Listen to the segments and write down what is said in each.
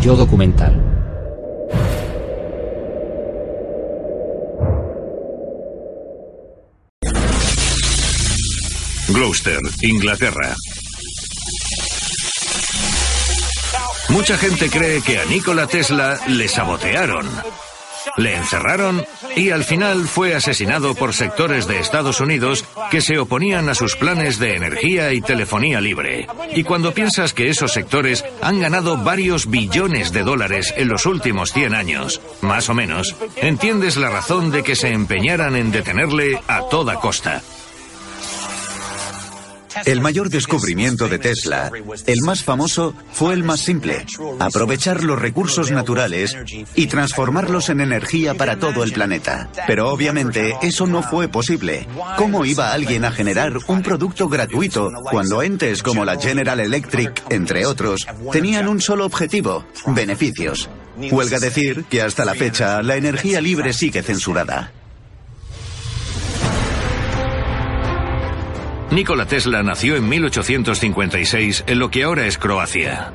Yo documental. Gloucester, Inglaterra. Mucha gente cree que a Nikola Tesla le sabotearon. Le encerraron y al final fue asesinado por sectores de Estados Unidos que se oponían a sus planes de energía y telefonía libre. Y cuando piensas que esos sectores han ganado varios billones de dólares en los últimos 100 años, más o menos, entiendes la razón de que se empeñaran en detenerle a toda costa. El mayor descubrimiento de Tesla, el más famoso, fue el más simple, aprovechar los recursos naturales y transformarlos en energía para todo el planeta. Pero obviamente eso no fue posible. ¿Cómo iba alguien a generar un producto gratuito cuando entes como la General Electric, entre otros, tenían un solo objetivo, beneficios? Huelga decir que hasta la fecha la energía libre sigue censurada. Nikola Tesla nació en 1856 en lo que ahora es Croacia.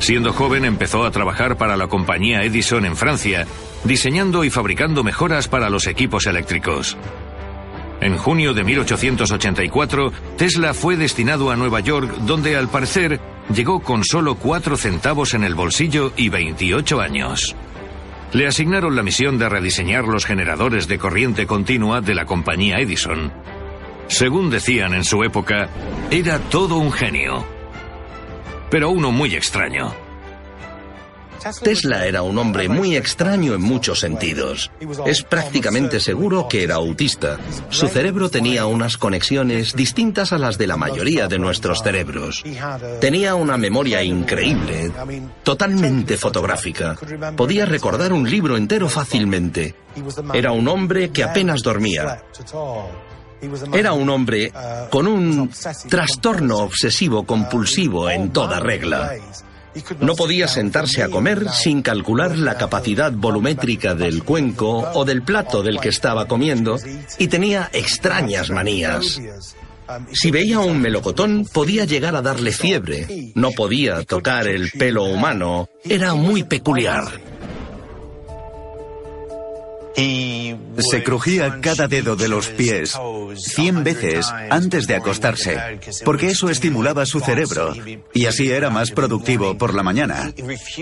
Siendo joven empezó a trabajar para la compañía Edison en Francia, diseñando y fabricando mejoras para los equipos eléctricos. En junio de 1884, Tesla fue destinado a Nueva York, donde al parecer llegó con solo 4 centavos en el bolsillo y 28 años. Le asignaron la misión de rediseñar los generadores de corriente continua de la compañía Edison. Según decían en su época, era todo un genio. Pero uno muy extraño. Tesla era un hombre muy extraño en muchos sentidos. Es prácticamente seguro que era autista. Su cerebro tenía unas conexiones distintas a las de la mayoría de nuestros cerebros. Tenía una memoria increíble, totalmente fotográfica. Podía recordar un libro entero fácilmente. Era un hombre que apenas dormía. Era un hombre con un trastorno obsesivo compulsivo en toda regla. No podía sentarse a comer sin calcular la capacidad volumétrica del cuenco o del plato del que estaba comiendo y tenía extrañas manías. Si veía un melocotón podía llegar a darle fiebre. No podía tocar el pelo humano. Era muy peculiar. Se crujía cada dedo de los pies cien veces antes de acostarse, porque eso estimulaba su cerebro y así era más productivo por la mañana.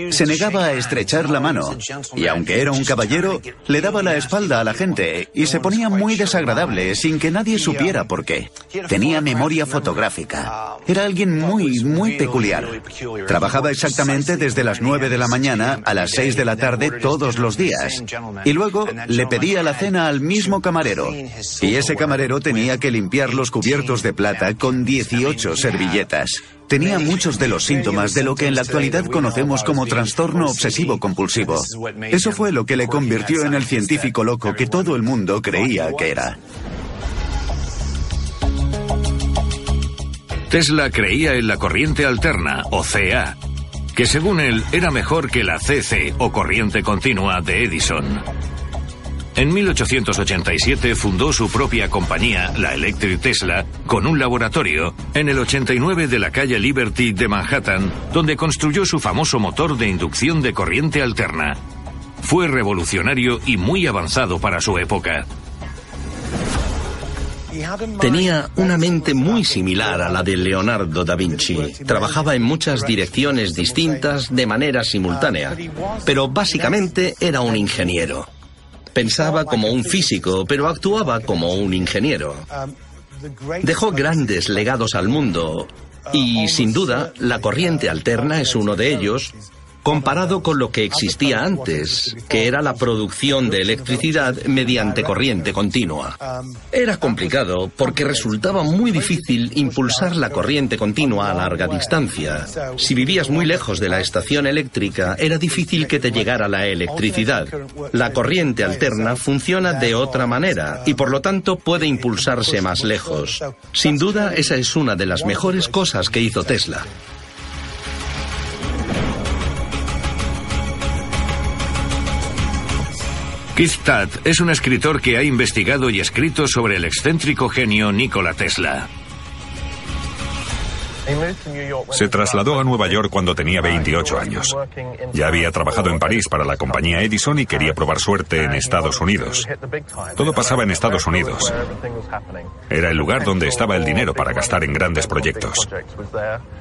Se negaba a estrechar la mano y aunque era un caballero, le daba la espalda a la gente y se ponía muy desagradable sin que nadie supiera por qué. Tenía memoria fotográfica. Era alguien muy, muy peculiar. Trabajaba exactamente desde las nueve de la mañana a las seis de la tarde todos los días y luego le pedía la cena al mismo camarero. Y ese camarero tenía que limpiar los cubiertos de plata con 18 servilletas. Tenía muchos de los síntomas de lo que en la actualidad conocemos como trastorno obsesivo compulsivo. Eso fue lo que le convirtió en el científico loco que todo el mundo creía que era. Tesla creía en la corriente alterna, o CA, que según él era mejor que la CC, o corriente continua, de Edison. En 1887 fundó su propia compañía, la Electric Tesla, con un laboratorio en el 89 de la calle Liberty de Manhattan, donde construyó su famoso motor de inducción de corriente alterna. Fue revolucionario y muy avanzado para su época. Tenía una mente muy similar a la de Leonardo da Vinci. Trabajaba en muchas direcciones distintas de manera simultánea, pero básicamente era un ingeniero. Pensaba como un físico, pero actuaba como un ingeniero. Dejó grandes legados al mundo y, sin duda, la corriente alterna es uno de ellos, comparado con lo que existía antes, que era la producción de electricidad mediante corriente continua. Era complicado porque resultaba muy difícil impulsar la corriente continua a larga distancia. Si vivías muy lejos de la estación eléctrica, era difícil que te llegara la electricidad. La corriente alterna funciona de otra manera y por lo tanto puede impulsarse más lejos. Sin duda, esa es una de las mejores cosas que hizo Tesla. Keith es un escritor que ha investigado y escrito sobre el excéntrico genio Nikola Tesla. Se trasladó a Nueva York cuando tenía 28 años. Ya había trabajado en París para la compañía Edison y quería probar suerte en Estados Unidos. Todo pasaba en Estados Unidos. Era el lugar donde estaba el dinero para gastar en grandes proyectos.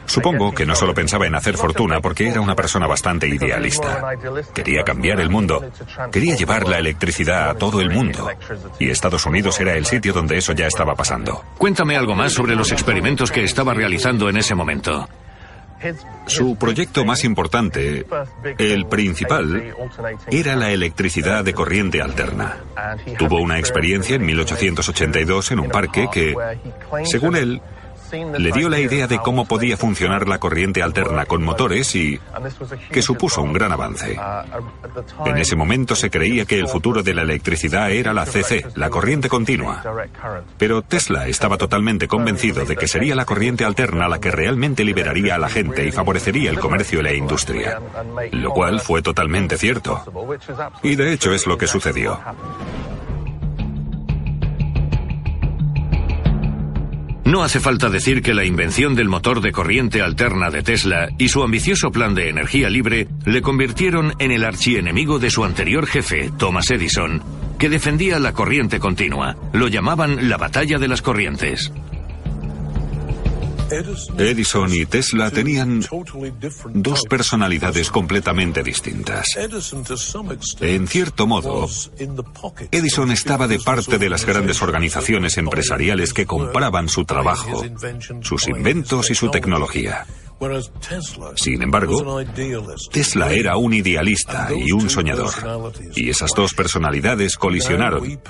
Supongo que no solo pensaba en hacer fortuna porque era una persona bastante idealista. Quería cambiar el mundo. Quería llevar la electricidad a todo el mundo. Y Estados Unidos era el sitio donde eso ya estaba pasando. Cuéntame algo más sobre los experimentos que estaba realizando en ese momento. Su proyecto más importante, el principal, era la electricidad de corriente alterna. Tuvo una experiencia en 1882 en un parque que, según él, le dio la idea de cómo podía funcionar la corriente alterna con motores y que supuso un gran avance. En ese momento se creía que el futuro de la electricidad era la CC, la corriente continua. Pero Tesla estaba totalmente convencido de que sería la corriente alterna la que realmente liberaría a la gente y favorecería el comercio y la industria. Lo cual fue totalmente cierto. Y de hecho es lo que sucedió. No hace falta decir que la invención del motor de corriente alterna de Tesla y su ambicioso plan de energía libre le convirtieron en el archienemigo de su anterior jefe, Thomas Edison, que defendía la corriente continua. Lo llamaban la batalla de las corrientes. Edison y Tesla tenían dos personalidades completamente distintas. En cierto modo, Edison estaba de parte de las grandes organizaciones empresariales que compraban su trabajo, sus inventos y su tecnología. Sin embargo, Tesla era un idealista y un soñador. Y esas dos personalidades colisionaron.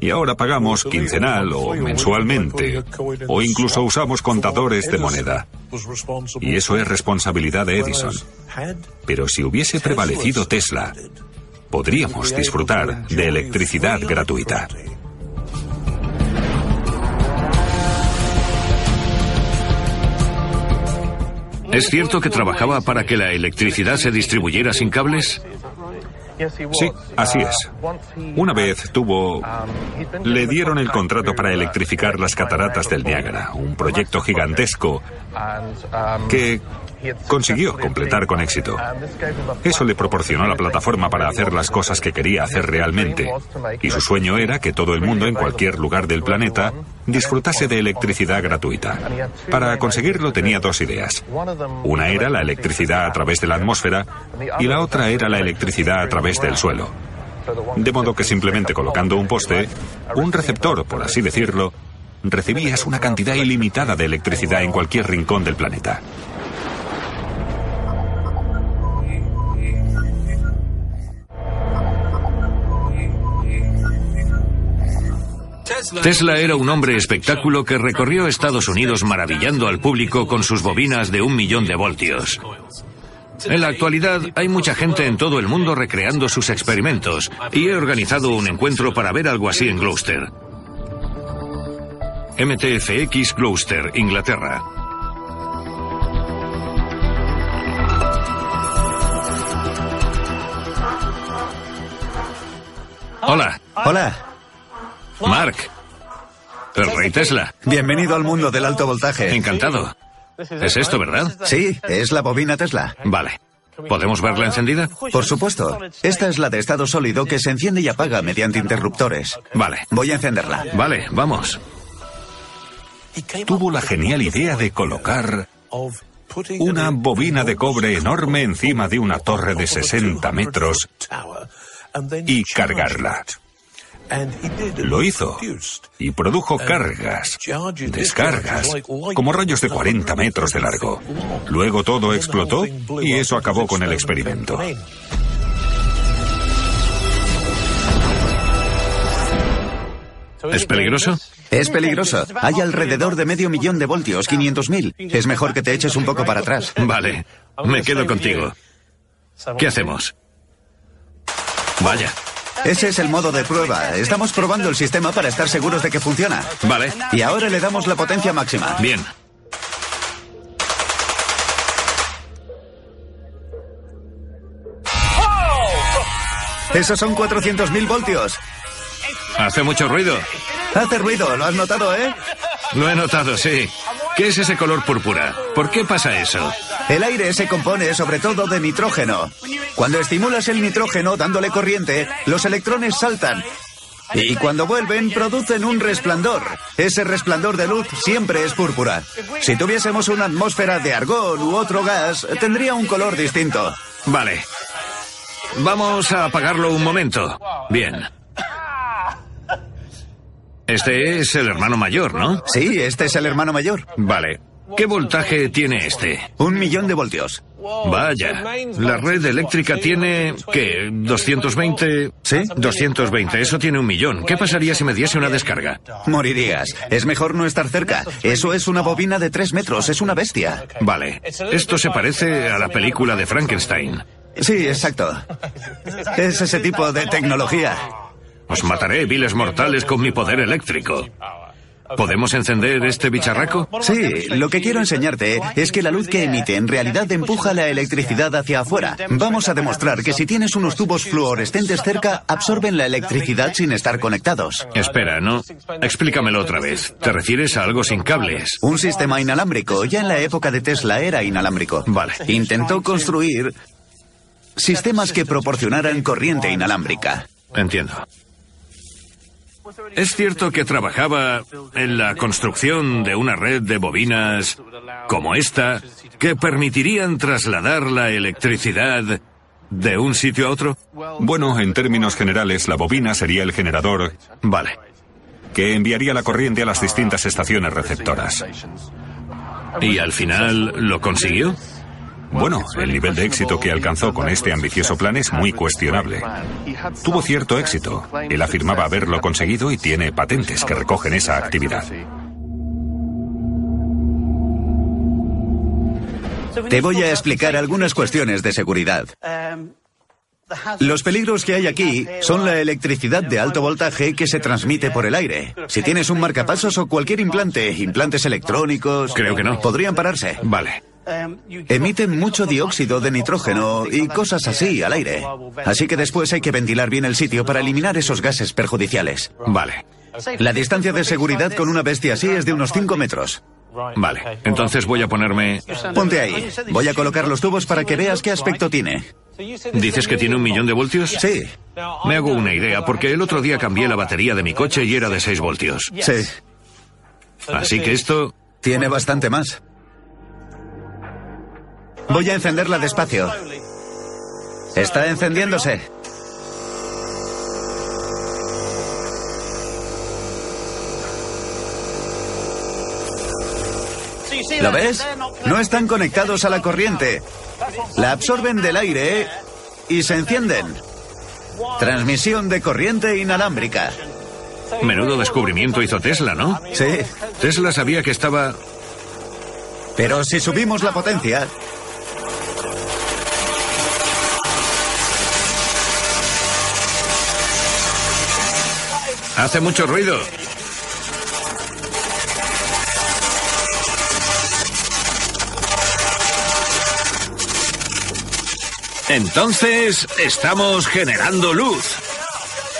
Y ahora pagamos quincenal o mensualmente. O incluso usamos contadores de moneda. Y eso es responsabilidad de Edison. Pero si hubiese prevalecido Tesla, podríamos disfrutar de electricidad gratuita. ¿Es cierto que trabajaba para que la electricidad se distribuyera sin cables? Sí, así es. Una vez tuvo... Le dieron el contrato para electrificar las cataratas del Niágara, un proyecto gigantesco que consiguió completar con éxito. Eso le proporcionó la plataforma para hacer las cosas que quería hacer realmente. Y su sueño era que todo el mundo en cualquier lugar del planeta disfrutase de electricidad gratuita. Para conseguirlo tenía dos ideas. Una era la electricidad a través de la atmósfera y la otra era la electricidad a través del suelo. De modo que simplemente colocando un poste, un receptor, por así decirlo, recibías una cantidad ilimitada de electricidad en cualquier rincón del planeta. Tesla era un hombre espectáculo que recorrió Estados Unidos maravillando al público con sus bobinas de un millón de voltios. En la actualidad hay mucha gente en todo el mundo recreando sus experimentos y he organizado un encuentro para ver algo así en Gloucester. MTFX Gloucester, Inglaterra. Hola. Hola. Mark. El rey Tesla. Bienvenido al mundo del alto voltaje. Encantado. Es esto, ¿verdad? Sí, es la bobina Tesla. Vale. ¿Podemos verla encendida? Por supuesto. Esta es la de estado sólido que se enciende y apaga mediante interruptores. Vale. Voy a encenderla. Vale, vamos. Tuvo la genial idea de colocar una bobina de cobre enorme encima de una torre de 60 metros y cargarla. Lo hizo y produjo cargas, descargas, como rayos de 40 metros de largo. Luego todo explotó y eso acabó con el experimento. ¿Es peligroso? Es peligroso. Hay alrededor de medio millón de voltios, 500.000. Es mejor que te eches un poco para atrás. Vale, me quedo contigo. ¿Qué hacemos? Vaya. Ese es el modo de prueba. Estamos probando el sistema para estar seguros de que funciona. Vale. Y ahora le damos la potencia máxima. Bien. Esos son 400.000 voltios. Hace mucho ruido. Hace ruido, ¿lo has notado, eh? Lo he notado, sí. ¿Qué es ese color púrpura? ¿Por qué pasa eso? El aire se compone sobre todo de nitrógeno. Cuando estimulas el nitrógeno dándole corriente, los electrones saltan. Y cuando vuelven, producen un resplandor. Ese resplandor de luz siempre es púrpura. Si tuviésemos una atmósfera de argón u otro gas, tendría un color distinto. Vale. Vamos a apagarlo un momento. Bien. Este es el hermano mayor, ¿no? Sí, este es el hermano mayor. Vale. ¿Qué voltaje tiene este? Un millón de voltios. Vaya. La red eléctrica tiene, ¿qué? ¿220? ¿Sí? 220. Eso tiene un millón. ¿Qué pasaría si me diese una descarga? Morirías. Es mejor no estar cerca. Eso es una bobina de tres metros. Es una bestia. Vale. Esto se parece a la película de Frankenstein. Sí, exacto. Es ese tipo de tecnología. Os mataré, viles mortales, con mi poder eléctrico. ¿Podemos encender este bicharraco? Sí, lo que quiero enseñarte es que la luz que emite en realidad empuja la electricidad hacia afuera. Vamos a demostrar que si tienes unos tubos fluorescentes cerca, absorben la electricidad sin estar conectados. Espera, ¿no? Explícamelo otra vez. ¿Te refieres a algo sin cables? Un sistema inalámbrico. Ya en la época de Tesla era inalámbrico. Vale. Intentó construir sistemas que proporcionaran corriente inalámbrica. Entiendo. ¿Es cierto que trabajaba en la construcción de una red de bobinas como esta que permitirían trasladar la electricidad de un sitio a otro? Bueno, en términos generales, la bobina sería el generador Vale. que enviaría la corriente a las distintas estaciones receptoras. ¿Y al final lo consiguió? Bueno, el nivel de éxito que alcanzó con este ambicioso plan es muy cuestionable. Tuvo cierto éxito. Él afirmaba haberlo conseguido y tiene patentes que recogen esa actividad. Te voy a explicar algunas cuestiones de seguridad. Los peligros que hay aquí son la electricidad de alto voltaje que se transmite por el aire. Si tienes un marcapasos o cualquier implante, implantes electrónicos... Creo que no. Podrían pararse. Vale. Emiten mucho dióxido de nitrógeno y cosas así al aire. Así que después hay que ventilar bien el sitio para eliminar esos gases perjudiciales. Vale. La distancia de seguridad con una bestia así es de unos 5 metros. Vale. Entonces voy a ponerme... Ponte ahí. Voy a colocar los tubos para que veas qué aspecto tiene. ¿Dices que tiene un millón de voltios? Sí, Me hago una idea, porque el otro día cambié la batería de mi coche y era de 6 voltios. sí. Así que esto... Tiene bastante más. Voy a encenderla despacio. Está encendiéndose. ¿Lo ves? No están conectados a la corriente. La absorben del aire y se encienden. Transmisión de corriente inalámbrica. Menudo descubrimiento hizo Tesla, ¿no? Sí. Tesla sabía que estaba... Pero si subimos la potencia... Hace mucho ruido. Entonces, estamos generando luz.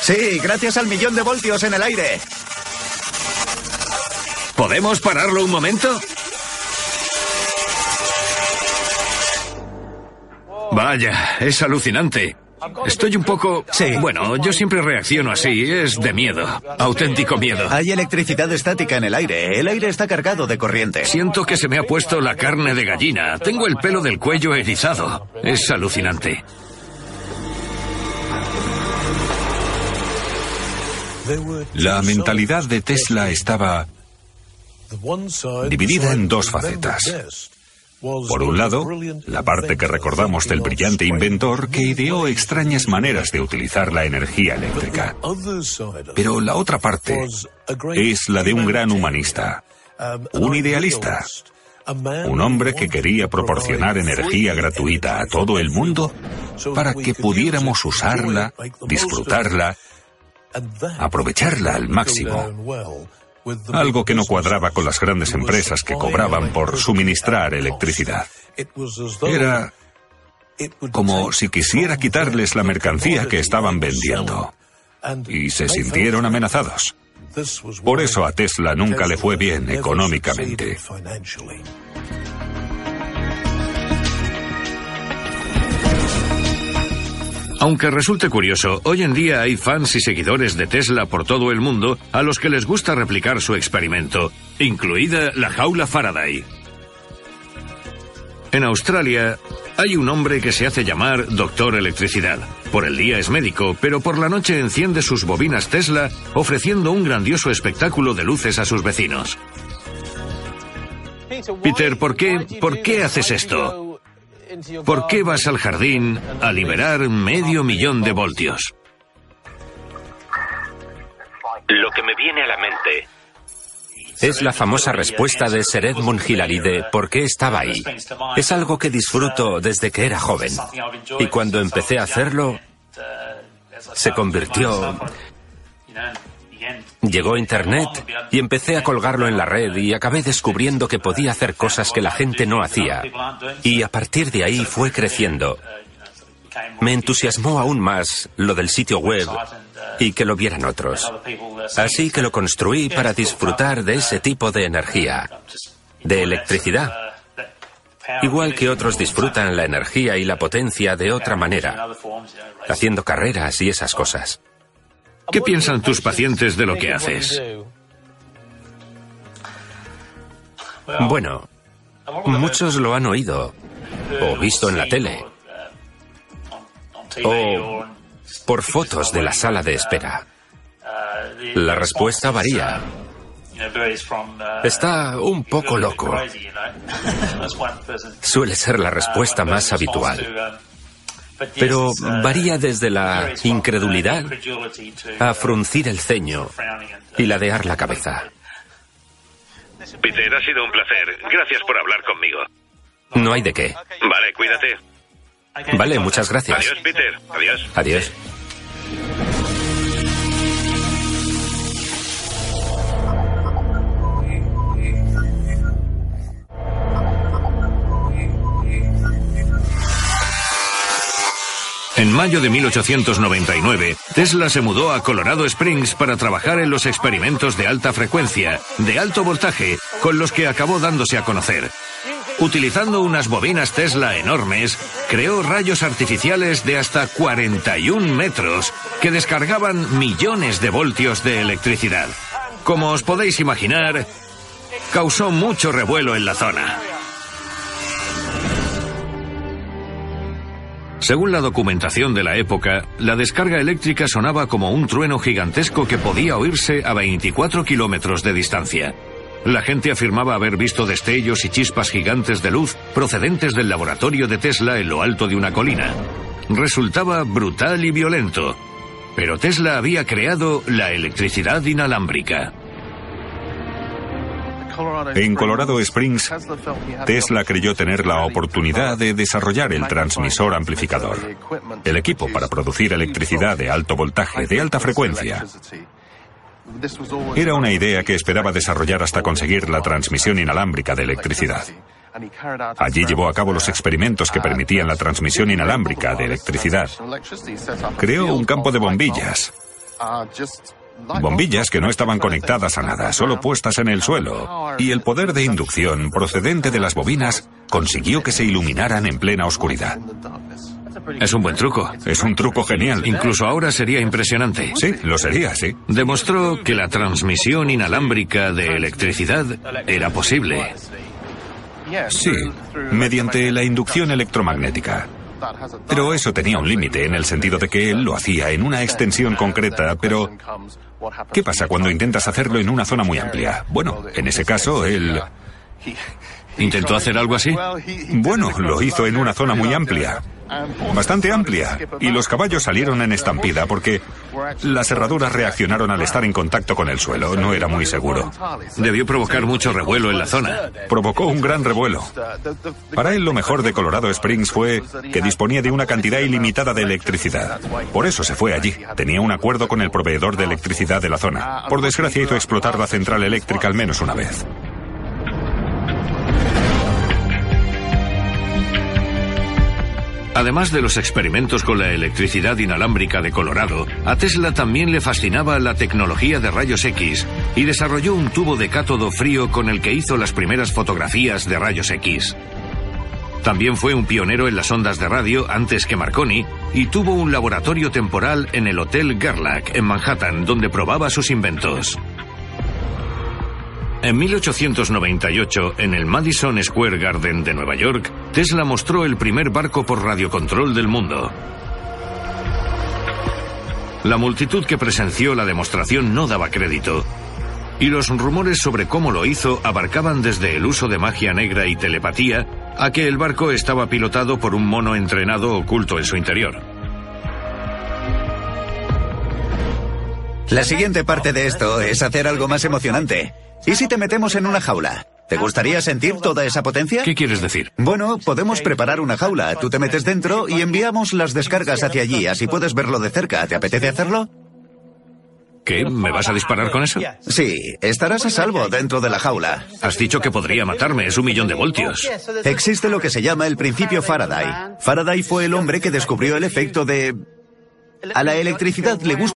Sí, gracias al millón de voltios en el aire. ¿Podemos pararlo un momento? Vaya, es alucinante. Estoy un poco... Sí. Bueno, yo siempre reacciono así, es de miedo, auténtico miedo. Hay electricidad estática en el aire. El aire está cargado de corriente. Siento que se me ha puesto la carne de gallina. Tengo el pelo del cuello erizado. Es alucinante. La mentalidad de Tesla estaba dividida en dos facetas. Por un lado, la parte que recordamos del brillante inventor que ideó extrañas maneras de utilizar la energía eléctrica. Pero la otra parte es la de un gran humanista, un idealista, un hombre que quería proporcionar energía gratuita a todo el mundo para que pudiéramos usarla, disfrutarla, aprovecharla al máximo. Algo que no cuadraba con las grandes empresas que cobraban por suministrar electricidad. Era como si quisiera quitarles la mercancía que estaban vendiendo. Y se sintieron amenazados. Por eso a Tesla nunca le fue bien económicamente. Aunque resulte curioso, hoy en día hay fans y seguidores de Tesla por todo el mundo a los que les gusta replicar su experimento, incluida la jaula Faraday. En Australia hay un hombre que se hace llamar Doctor Electricidad. Por el día es médico, pero por la noche enciende sus bobinas Tesla ofreciendo un grandioso espectáculo de luces a sus vecinos. Peter, ¿por qué, ¿por qué haces esto? ¿Por qué vas al jardín a liberar medio millón de voltios? Lo que me viene a la mente es la famosa respuesta de Sir Edmund Hillary de ¿por qué estaba ahí? Es algo que disfruto desde que era joven. Y cuando empecé a hacerlo, se convirtió... Llegó Internet y empecé a colgarlo en la red y acabé descubriendo que podía hacer cosas que la gente no hacía. Y a partir de ahí fue creciendo. Me entusiasmó aún más lo del sitio web y que lo vieran otros. Así que lo construí para disfrutar de ese tipo de energía, de electricidad. Igual que otros disfrutan la energía y la potencia de otra manera, haciendo carreras y esas cosas. ¿Qué piensan tus pacientes de lo que haces? Bueno, muchos lo han oído o visto en la tele o por fotos de la sala de espera. La respuesta varía. Está un poco loco. Suele ser la respuesta más habitual. Pero varía desde la incredulidad a fruncir el ceño y ladear la cabeza. Peter, ha sido un placer. Gracias por hablar conmigo. No hay de qué. Vale, cuídate. Vale, muchas gracias. Adiós, Peter. Adiós. Adiós. En mayo de 1899, Tesla se mudó a Colorado Springs para trabajar en los experimentos de alta frecuencia, de alto voltaje, con los que acabó dándose a conocer. Utilizando unas bobinas Tesla enormes, creó rayos artificiales de hasta 41 metros que descargaban millones de voltios de electricidad. Como os podéis imaginar, causó mucho revuelo en la zona. Según la documentación de la época, la descarga eléctrica sonaba como un trueno gigantesco que podía oírse a 24 kilómetros de distancia. La gente afirmaba haber visto destellos y chispas gigantes de luz procedentes del laboratorio de Tesla en lo alto de una colina. Resultaba brutal y violento. Pero Tesla había creado la electricidad inalámbrica. En Colorado Springs, Tesla creyó tener la oportunidad de desarrollar el transmisor amplificador, el equipo para producir electricidad de alto voltaje, de alta frecuencia. Era una idea que esperaba desarrollar hasta conseguir la transmisión inalámbrica de electricidad. Allí llevó a cabo los experimentos que permitían la transmisión inalámbrica de electricidad. Creó un campo de bombillas. Bombillas que no estaban conectadas a nada, solo puestas en el suelo. Y el poder de inducción procedente de las bobinas consiguió que se iluminaran en plena oscuridad. Es un buen truco. Es un truco genial. Incluso ahora sería impresionante. Sí, lo sería, sí. Demostró que la transmisión inalámbrica de electricidad era posible. Sí, mediante la inducción electromagnética. Pero eso tenía un límite en el sentido de que él lo hacía en una extensión concreta, pero ¿qué pasa cuando intentas hacerlo en una zona muy amplia? Bueno, en ese caso, él... ¿Intentó hacer algo así? Bueno, lo hizo en una zona muy amplia. Bastante amplia. Y los caballos salieron en estampida porque las herraduras reaccionaron al estar en contacto con el suelo. No era muy seguro. Debió provocar mucho revuelo en la zona. Provocó un gran revuelo. Para él lo mejor de Colorado Springs fue que disponía de una cantidad ilimitada de electricidad. Por eso se fue allí. Tenía un acuerdo con el proveedor de electricidad de la zona. Por desgracia hizo explotar la central eléctrica al menos una vez. Además de los experimentos con la electricidad inalámbrica de Colorado, a Tesla también le fascinaba la tecnología de rayos X y desarrolló un tubo de cátodo frío con el que hizo las primeras fotografías de rayos X. También fue un pionero en las ondas de radio antes que Marconi y tuvo un laboratorio temporal en el Hotel Gerlach en Manhattan donde probaba sus inventos. En 1898, en el Madison Square Garden de Nueva York, Tesla mostró el primer barco por radiocontrol del mundo. La multitud que presenció la demostración no daba crédito, y los rumores sobre cómo lo hizo abarcaban desde el uso de magia negra y telepatía a que el barco estaba pilotado por un mono entrenado oculto en su interior. La siguiente parte de esto es hacer algo más emocionante. ¿Y si te metemos en una jaula? ¿Te gustaría sentir toda esa potencia? ¿Qué quieres decir? Bueno, podemos preparar una jaula. Tú te metes dentro y enviamos las descargas hacia allí, así puedes verlo de cerca. ¿Te apetece hacerlo? ¿Qué? ¿Me vas a disparar con eso? Sí, estarás a salvo dentro de la jaula. Has dicho que podría matarme, es un millón de voltios. Existe lo que se llama el principio Faraday. Faraday fue el hombre que descubrió el efecto de... A la electricidad le gusta...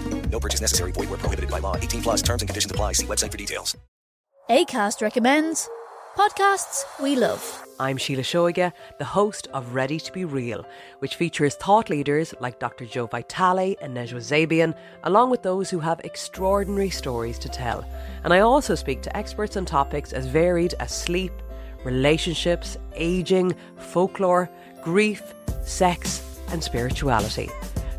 No purchase necessary. Void where prohibited by law. 18 plus terms and conditions apply. See website for details. ACAST recommends podcasts we love. I'm Sheila Shoiga, the host of Ready to Be Real, which features thought leaders like Dr. Joe Vitale and Nejwa Zabian, along with those who have extraordinary stories to tell. And I also speak to experts on topics as varied as sleep, relationships, aging, folklore, grief, sex, and spirituality.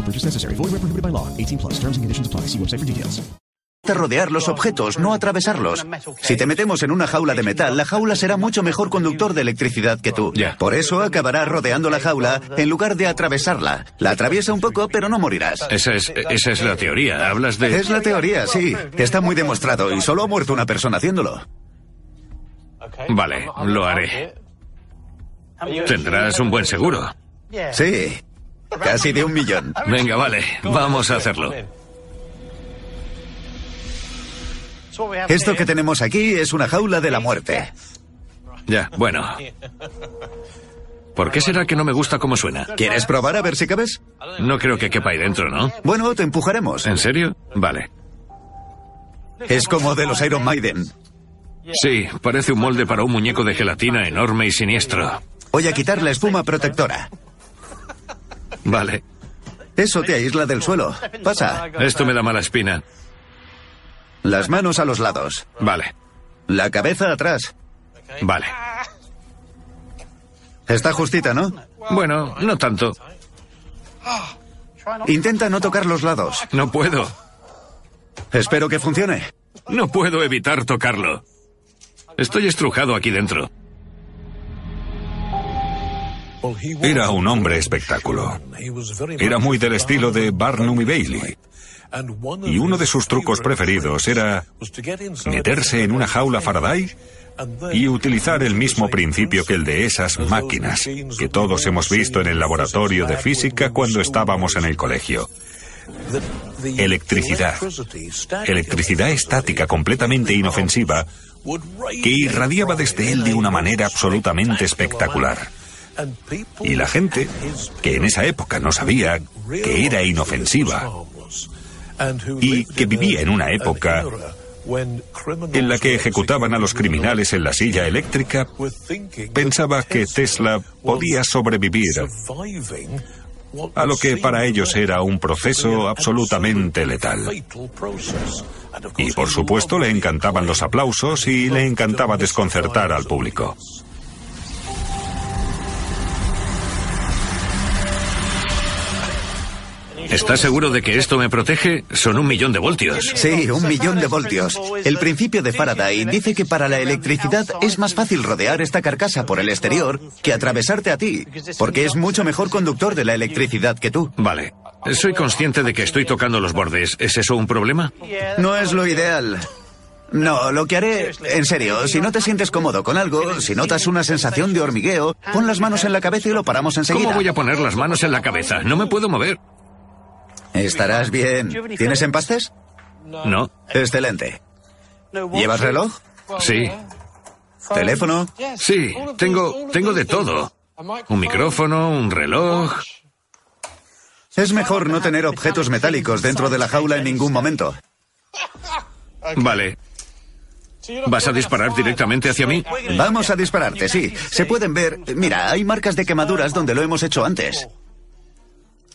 No purchase necessary. Void where prohibited by law. 18 plus. Terms and conditions apply. See website for details. rodear los objetos, no atravesarlos. Si te metemos en una jaula de metal, la jaula será mucho mejor conductor de electricidad que tú. Por eso acabarás rodeando la jaula en lugar de atravesarla. La atraviesa un poco, pero no morirás. Esa es, esa es la teoría. Hablas de... Es la teoría, sí. Está muy demostrado y solo ha muerto una persona haciéndolo. Vale, lo haré. Tendrás un buen seguro. Sí, casi de un millón. Venga, vale, vamos a hacerlo. Esto que tenemos aquí es una jaula de la muerte. Ya, bueno. ¿Por qué será que no me gusta cómo suena? ¿Quieres probar a ver si cabes? No creo que quepa ahí dentro, ¿no? Bueno, te empujaremos. ¿En serio? Vale. Es como de los Iron Maiden. Sí, parece un molde para un muñeco de gelatina enorme y siniestro. Voy a quitar la espuma protectora. Vale. Eso te aísla del suelo. Pasa. Esto me da mala espina. Las manos a los lados. Vale. La cabeza atrás. Vale. Está justita, ¿no? Bueno, no tanto. Intenta no tocar los lados. No puedo. Espero que funcione. No puedo evitar tocarlo. Estoy estrujado aquí dentro. Era un hombre espectáculo. Era muy del estilo de Barnum y Bailey. Y uno de sus trucos preferidos era meterse en una jaula Faraday y utilizar el mismo principio que el de esas máquinas que todos hemos visto en el laboratorio de física cuando estábamos en el colegio. Electricidad. Electricidad estática completamente inofensiva que irradiaba desde él de una manera absolutamente espectacular. Y la gente, que en esa época no sabía que era inofensiva y que vivía en una época en la que ejecutaban a los criminales en la silla eléctrica, pensaba que Tesla podía sobrevivir a lo que para ellos era un proceso absolutamente letal. Y por supuesto le encantaban los aplausos y le encantaba desconcertar al público. ¿Estás seguro de que esto me protege? Son un millón de voltios. Sí, un millón de voltios. El principio de Faraday dice que para la electricidad es más fácil rodear esta carcasa por el exterior que atravesarte a ti, porque es mucho mejor conductor de la electricidad que tú. Vale. Soy consciente de que estoy tocando los bordes. ¿Es eso un problema? No es lo ideal. No, lo que haré, en serio, si no te sientes cómodo con algo, si notas una sensación de hormigueo, pon las manos en la cabeza y lo paramos enseguida. ¿Cómo voy a poner las manos en la cabeza? No me puedo mover. Estarás bien. ¿Tienes empastes? No. Excelente. ¿Llevas reloj? Sí. ¿Teléfono? Sí, tengo, tengo de todo. Un micrófono, un reloj. Es mejor no tener objetos metálicos dentro de la jaula en ningún momento. Vale. ¿Vas a disparar directamente hacia mí? Vamos a dispararte, sí. Se pueden ver. Mira, hay marcas de quemaduras donde lo hemos hecho antes.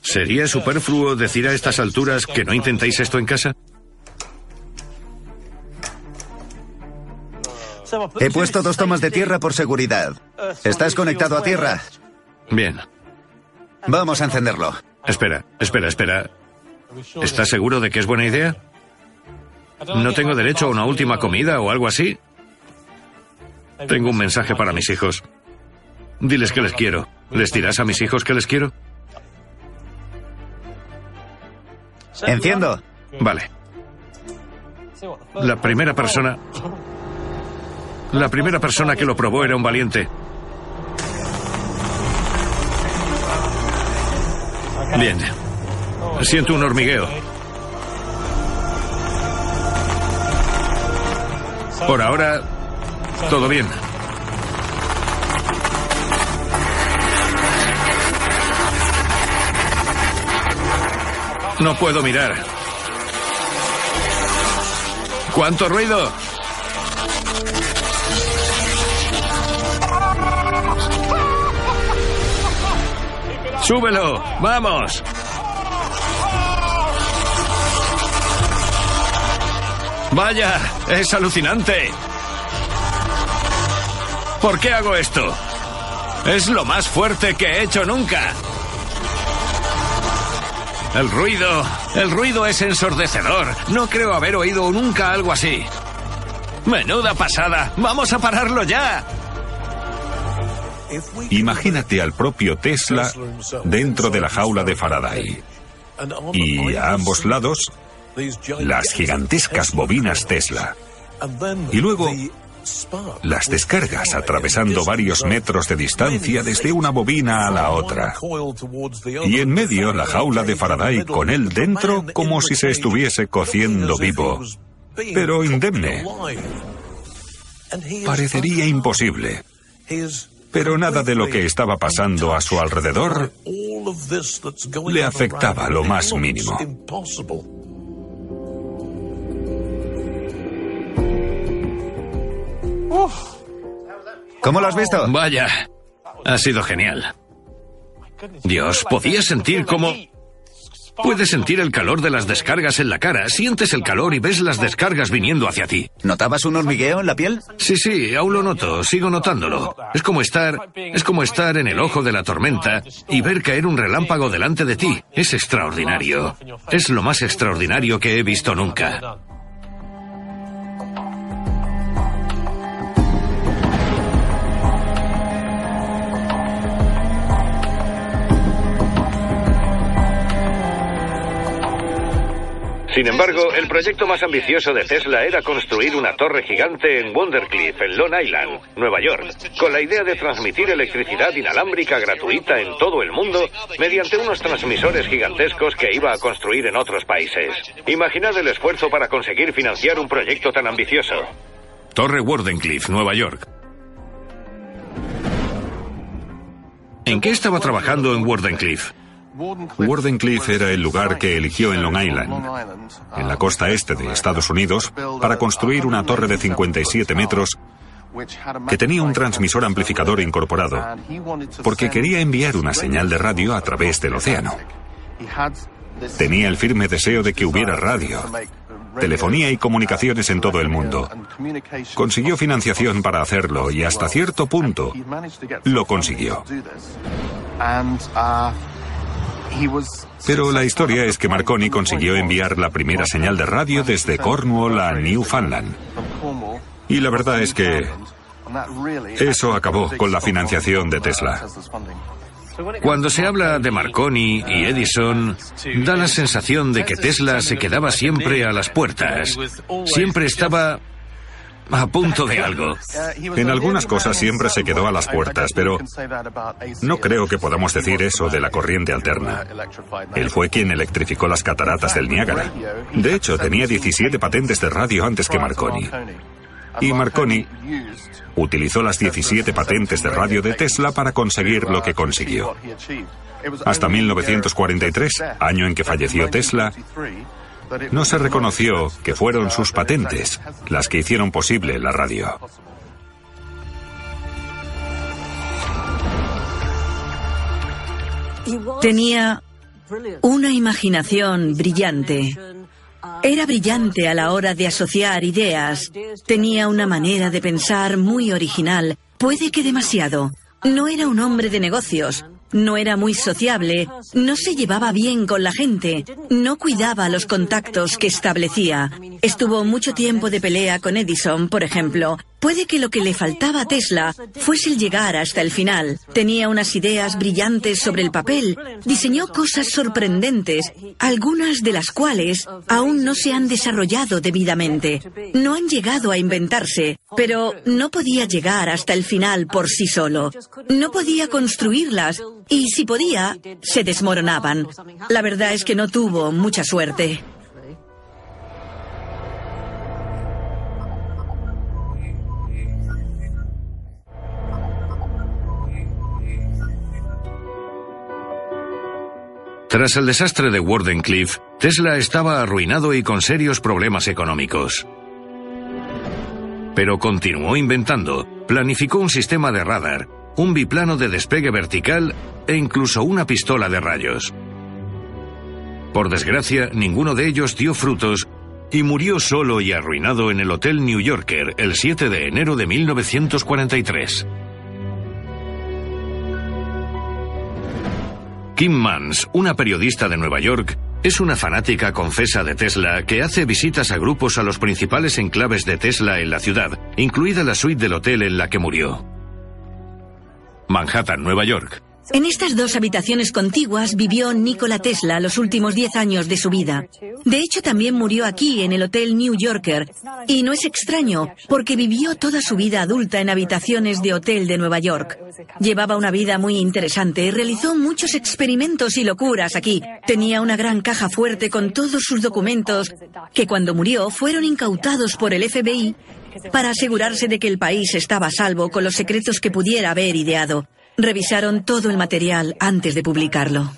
¿Sería superfluo decir a estas alturas que no intentéis esto en casa? He puesto dos tomas de tierra por seguridad. ¿Estás conectado a tierra? Bien. Vamos a encenderlo. Espera, espera, espera. ¿Estás seguro de que es buena idea? ¿No tengo derecho a una última comida o algo así? Tengo un mensaje para mis hijos. Diles que les quiero. ¿Les dirás a mis hijos que les quiero? Enciendo. Vale. La primera persona... La primera persona que lo probó era un valiente. Bien. Siento un hormigueo. Por ahora, todo bien. No puedo mirar. ¿Cuánto ruido? ¡Súbelo! ¡Vamos! ¡Vaya! ¡Es alucinante! ¿Por qué hago esto? Es lo más fuerte que he hecho nunca. El ruido, el ruido es ensordecedor. No creo haber oído nunca algo así. Menuda pasada. Vamos a pararlo ya. Imagínate al propio Tesla dentro de la jaula de Faraday. Y a ambos lados, las gigantescas bobinas Tesla. Y luego, las descargas atravesando varios metros de distancia desde una bobina a la otra. Y en medio la jaula de Faraday con él dentro como si se estuviese cociendo vivo, pero indemne. Parecería imposible. Pero nada de lo que estaba pasando a su alrededor le afectaba lo más mínimo. ¿Cómo lo has visto? Vaya, ha sido genial. Dios, podía sentir cómo... Puedes sentir el calor de las descargas en la cara, sientes el calor y ves las descargas viniendo hacia ti. ¿Notabas un hormigueo en la piel? Sí, sí, aún lo noto, sigo notándolo. Es como estar, es como estar en el ojo de la tormenta y ver caer un relámpago delante de ti. Es extraordinario. Es lo más extraordinario que he visto nunca. Sin embargo, el proyecto más ambicioso de Tesla era construir una torre gigante en Wondercliff, en Long Island, Nueva York, con la idea de transmitir electricidad inalámbrica gratuita en todo el mundo mediante unos transmisores gigantescos que iba a construir en otros países. Imaginad el esfuerzo para conseguir financiar un proyecto tan ambicioso. Torre Wardenclyffe, Nueva York. ¿En qué estaba trabajando en Wardenclyffe? Wardenclyffe era el lugar que eligió en Long Island, en la costa este de Estados Unidos, para construir una torre de 57 metros que tenía un transmisor amplificador incorporado, porque quería enviar una señal de radio a través del océano. Tenía el firme deseo de que hubiera radio, telefonía y comunicaciones en todo el mundo. Consiguió financiación para hacerlo y hasta cierto punto lo consiguió. Pero la historia es que Marconi consiguió enviar la primera señal de radio desde Cornwall a Newfoundland. Y la verdad es que eso acabó con la financiación de Tesla. Cuando se habla de Marconi y Edison, da la sensación de que Tesla se quedaba siempre a las puertas. Siempre estaba a punto de algo. En algunas cosas siempre se quedó a las puertas, pero no creo que podamos decir eso de la corriente alterna. Él fue quien electrificó las cataratas del Niágara. De hecho, tenía 17 patentes de radio antes que Marconi. Y Marconi utilizó las 17 patentes de radio de Tesla para conseguir lo que consiguió. Hasta 1943, año en que falleció Tesla, no se reconoció que fueron sus patentes las que hicieron posible la radio. Tenía una imaginación brillante. Era brillante a la hora de asociar ideas. Tenía una manera de pensar muy original, puede que demasiado. No era un hombre de negocios, no era muy sociable, no se llevaba bien con la gente, no cuidaba los contactos que establecía. Estuvo mucho tiempo de pelea con Edison, por ejemplo. Puede que lo que le faltaba a Tesla fuese el llegar hasta el final. Tenía unas ideas brillantes sobre el papel, diseñó cosas sorprendentes, algunas de las cuales aún no se han desarrollado debidamente. No han llegado a inventarse, pero no podía llegar hasta el final por sí solo. No podía construirlas y si podía, se desmoronaban. La verdad es que no tuvo mucha suerte. Tras el desastre de Wardenclyffe, Tesla estaba arruinado y con serios problemas económicos. Pero continuó inventando, planificó un sistema de radar, un biplano de despegue vertical e incluso una pistola de rayos. Por desgracia, ninguno de ellos dio frutos y murió solo y arruinado en el Hotel New Yorker el 7 de enero de 1943. Kim Mans, una periodista de Nueva York, es una fanática confesa de Tesla que hace visitas a grupos a los principales enclaves de Tesla en la ciudad, incluida la suite del hotel en la que murió. Manhattan, Nueva York. En estas dos habitaciones contiguas vivió Nikola Tesla los últimos 10 años de su vida. De hecho, también murió aquí, en el Hotel New Yorker. Y no es extraño, porque vivió toda su vida adulta en habitaciones de hotel de Nueva York. Llevaba una vida muy interesante, realizó muchos experimentos y locuras aquí. Tenía una gran caja fuerte con todos sus documentos, que cuando murió fueron incautados por el FBI para asegurarse de que el país estaba a salvo con los secretos que pudiera haber ideado. Revisaron todo el material antes de publicarlo.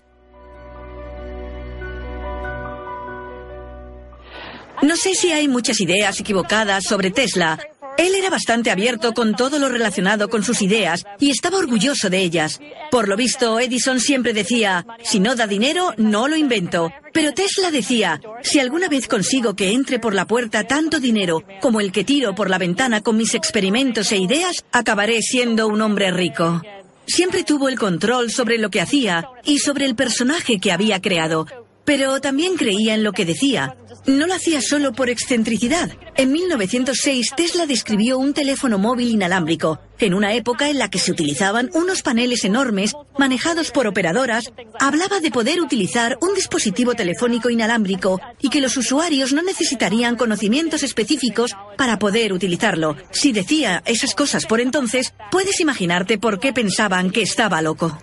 No sé si hay muchas ideas equivocadas sobre Tesla. Él era bastante abierto con todo lo relacionado con sus ideas y estaba orgulloso de ellas. Por lo visto, Edison siempre decía, si no da dinero, no lo invento. Pero Tesla decía, si alguna vez consigo que entre por la puerta tanto dinero como el que tiro por la ventana con mis experimentos e ideas, acabaré siendo un hombre rico. Siempre tuvo el control sobre lo que hacía y sobre el personaje que había creado, pero también creía en lo que decía. No lo hacía solo por excentricidad. En 1906 Tesla describió un teléfono móvil inalámbrico, en una época en la que se utilizaban unos paneles enormes manejados por operadoras. Hablaba de poder utilizar un dispositivo telefónico inalámbrico y que los usuarios no necesitarían conocimientos específicos para poder utilizarlo. Si decía esas cosas por entonces, puedes imaginarte por qué pensaban que estaba loco.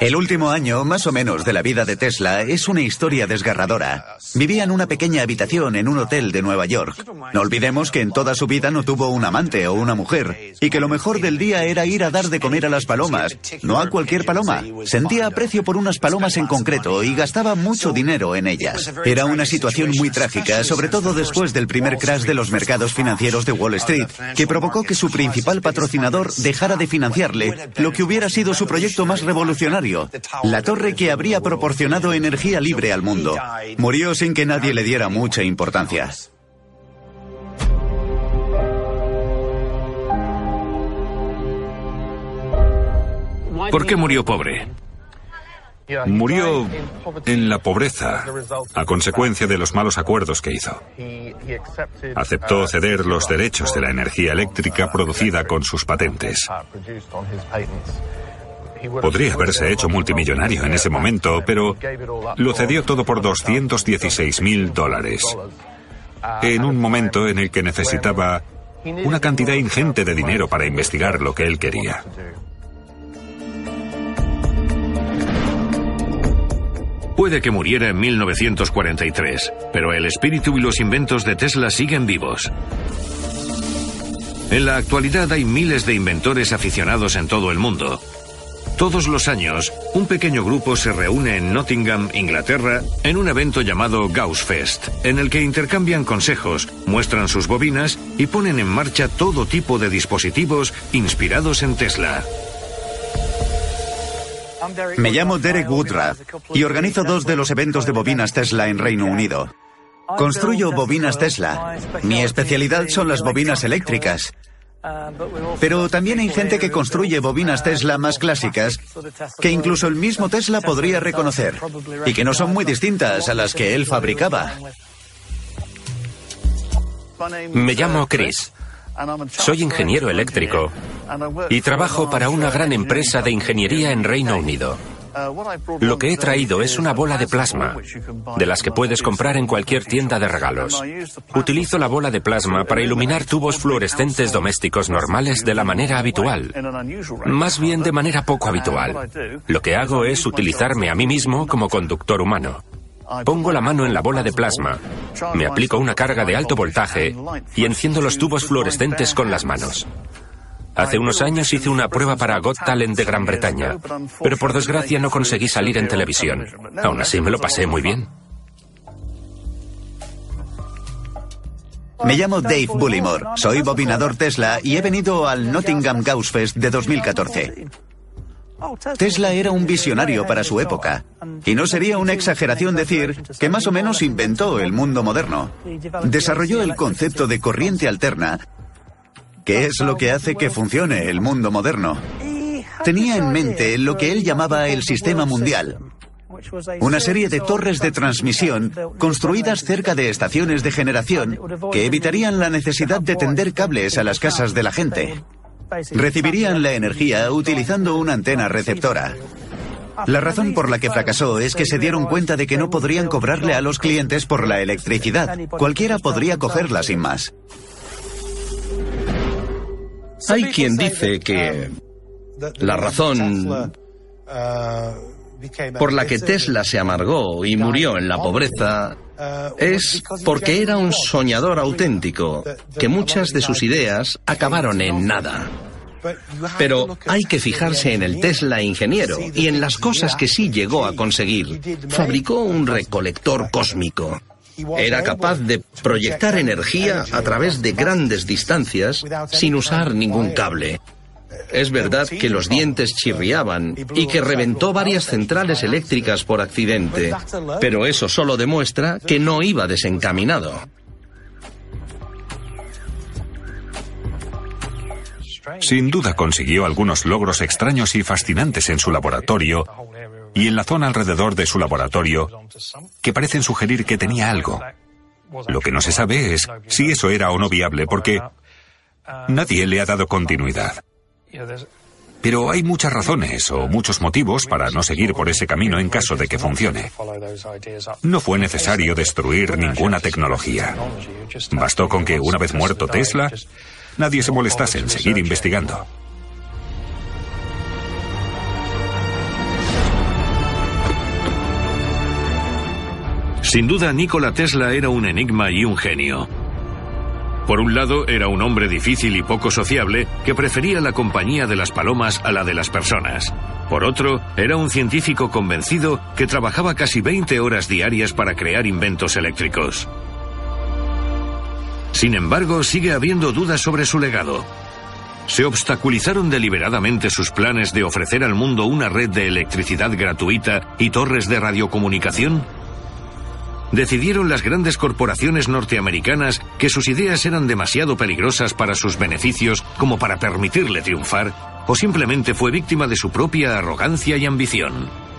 El último año, más o menos, de la vida de Tesla es una historia desgarradora. Vivía en una pequeña habitación en un hotel de Nueva York. No olvidemos que en toda su vida no tuvo un amante o una mujer, y que lo mejor del día era ir a dar de comer a las palomas, no a cualquier paloma. Sentía aprecio por unas palomas en concreto y gastaba mucho dinero en ellas. Era una situación muy trágica, sobre todo después del primer crash de los mercados financieros de Wall Street, que provocó que su principal patrocinador dejara de financiarle lo que hubiera sido su proyecto más revolucionario la torre que habría proporcionado energía libre al mundo. Murió sin que nadie le diera mucha importancia. ¿Por qué murió pobre? Murió en la pobreza a consecuencia de los malos acuerdos que hizo. Aceptó ceder los derechos de la energía eléctrica producida con sus patentes. Podría haberse hecho multimillonario en ese momento, pero lo cedió todo por 216 mil dólares. En un momento en el que necesitaba una cantidad ingente de dinero para investigar lo que él quería. Puede que muriera en 1943, pero el espíritu y los inventos de Tesla siguen vivos. En la actualidad hay miles de inventores aficionados en todo el mundo, todos los años, un pequeño grupo se reúne en Nottingham, Inglaterra, en un evento llamado Gauss Fest, en el que intercambian consejos, muestran sus bobinas y ponen en marcha todo tipo de dispositivos inspirados en Tesla. Me llamo Derek Woodruff y organizo dos de los eventos de bobinas Tesla en Reino Unido. Construyo bobinas Tesla. Mi especialidad son las bobinas eléctricas. Pero también hay gente que construye bobinas Tesla más clásicas que incluso el mismo Tesla podría reconocer y que no son muy distintas a las que él fabricaba. Me llamo Chris. Soy ingeniero eléctrico y trabajo para una gran empresa de ingeniería en Reino Unido. Lo que he traído es una bola de plasma, de las que puedes comprar en cualquier tienda de regalos. Utilizo la bola de plasma para iluminar tubos fluorescentes domésticos normales de la manera habitual, más bien de manera poco habitual. Lo que hago es utilizarme a mí mismo como conductor humano. Pongo la mano en la bola de plasma, me aplico una carga de alto voltaje y enciendo los tubos fluorescentes con las manos. Hace unos años hice una prueba para Got Talent de Gran Bretaña, pero por desgracia no conseguí salir en televisión. Aún así me lo pasé muy bien. Me llamo Dave Bullimore, soy bobinador Tesla y he venido al Nottingham Gauss Fest de 2014. Tesla era un visionario para su época, y no sería una exageración decir que más o menos inventó el mundo moderno. Desarrolló el concepto de corriente alterna, que es lo que hace que funcione el mundo moderno. Tenía en mente lo que él llamaba el sistema mundial, una serie de torres de transmisión construidas cerca de estaciones de generación que evitarían la necesidad de tender cables a las casas de la gente. Recibirían la energía utilizando una antena receptora. La razón por la que fracasó es que se dieron cuenta de que no podrían cobrarle a los clientes por la electricidad. Cualquiera podría cogerla sin más. Hay quien dice que la razón por la que Tesla se amargó y murió en la pobreza es porque era un soñador auténtico, que muchas de sus ideas acabaron en nada. Pero hay que fijarse en el Tesla ingeniero y en las cosas que sí llegó a conseguir. Fabricó un recolector cósmico. Era capaz de proyectar energía a través de grandes distancias sin usar ningún cable. Es verdad que los dientes chirriaban y que reventó varias centrales eléctricas por accidente, pero eso solo demuestra que no iba desencaminado. Sin duda consiguió algunos logros extraños y fascinantes en su laboratorio y en la zona alrededor de su laboratorio que parecen sugerir que tenía algo. Lo que no se sabe es si eso era o no viable porque nadie le ha dado continuidad. Pero hay muchas razones o muchos motivos para no seguir por ese camino en caso de que funcione. No fue necesario destruir ninguna tecnología. Bastó con que una vez muerto Tesla, nadie se molestase en seguir investigando. Sin duda, Nikola Tesla era un enigma y un genio. Por un lado, era un hombre difícil y poco sociable que prefería la compañía de las palomas a la de las personas. Por otro, era un científico convencido que trabajaba casi 20 horas diarias para crear inventos eléctricos. Sin embargo, sigue habiendo dudas sobre su legado. ¿Se obstaculizaron deliberadamente sus planes de ofrecer al mundo una red de electricidad gratuita y torres de radiocomunicación? Decidieron las grandes corporaciones norteamericanas que sus ideas eran demasiado peligrosas para sus beneficios como para permitirle triunfar, o simplemente fue víctima de su propia arrogancia y ambición.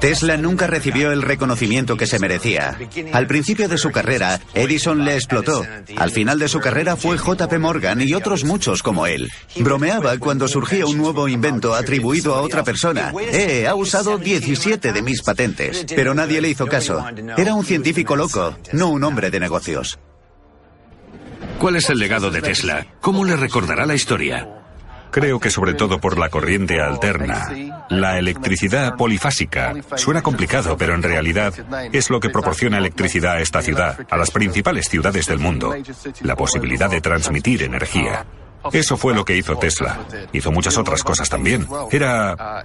Tesla nunca recibió el reconocimiento que se merecía. Al principio de su carrera, Edison le explotó. Al final de su carrera fue JP Morgan y otros muchos como él. Bromeaba cuando surgía un nuevo invento atribuido a otra persona. Eh, ha usado 17 de mis patentes. Pero nadie le hizo caso. Era un científico loco, no un hombre de negocios. ¿Cuál es el legado de Tesla? ¿Cómo le recordará la historia? Creo que sobre todo por la corriente alterna. La electricidad polifásica. Suena complicado, pero en realidad es lo que proporciona electricidad a esta ciudad, a las principales ciudades del mundo. La posibilidad de transmitir energía. Eso fue lo que hizo Tesla. Hizo muchas otras cosas también. Era...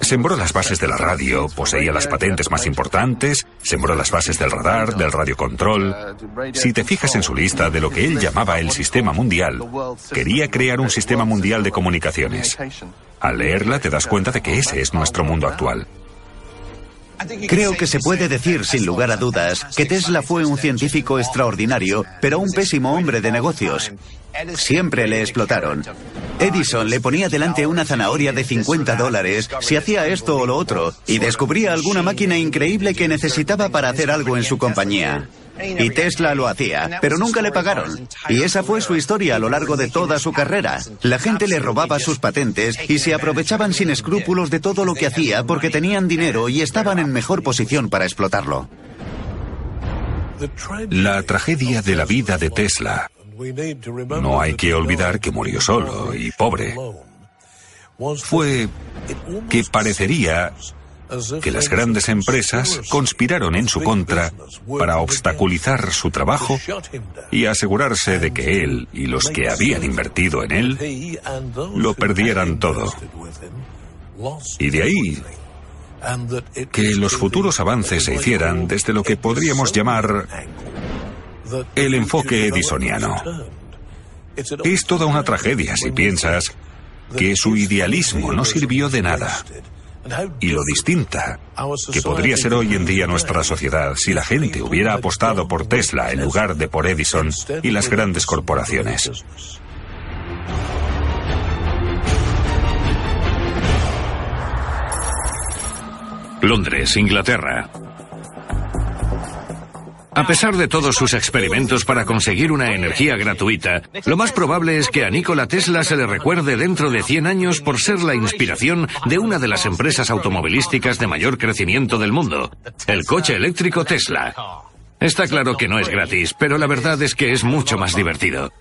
Sembró las bases de la radio, poseía las patentes más importantes, sembró las bases del radar, del radiocontrol. Si te fijas en su lista de lo que él llamaba el sistema mundial, quería crear un sistema mundial de comunicaciones. Al leerla te das cuenta de que ese es nuestro mundo actual. Creo que se puede decir, sin lugar a dudas, que Tesla fue un científico extraordinario, pero un pésimo hombre de negocios. Siempre le explotaron. Edison le ponía delante una zanahoria de 50 dólares si hacía esto o lo otro y descubría alguna máquina increíble que necesitaba para hacer algo en su compañía. Y Tesla lo hacía, pero nunca le pagaron. Y esa fue su historia a lo largo de toda su carrera. La gente le robaba sus patentes y se aprovechaban sin escrúpulos de todo lo que hacía porque tenían dinero y estaban en mejor posición para explotarlo. La tragedia de la vida de Tesla no hay que olvidar que murió solo y pobre. Fue que parecería que las grandes empresas conspiraron en su contra para obstaculizar su trabajo y asegurarse de que él y los que habían invertido en él lo perdieran todo. Y de ahí que los futuros avances se hicieran desde lo que podríamos llamar el enfoque edisoniano. Es toda una tragedia si piensas que su idealismo no sirvió de nada. Y lo distinta que podría ser hoy en día nuestra sociedad si la gente hubiera apostado por Tesla en lugar de por Edison y las grandes corporaciones. Londres, Inglaterra. A pesar de todos sus experimentos para conseguir una energía gratuita, lo más probable es que a Nikola Tesla se le recuerde dentro de 100 años por ser la inspiración de una de las empresas automovilísticas de mayor crecimiento del mundo, el coche eléctrico Tesla. Está claro que no es gratis, pero la verdad es que es mucho más divertido.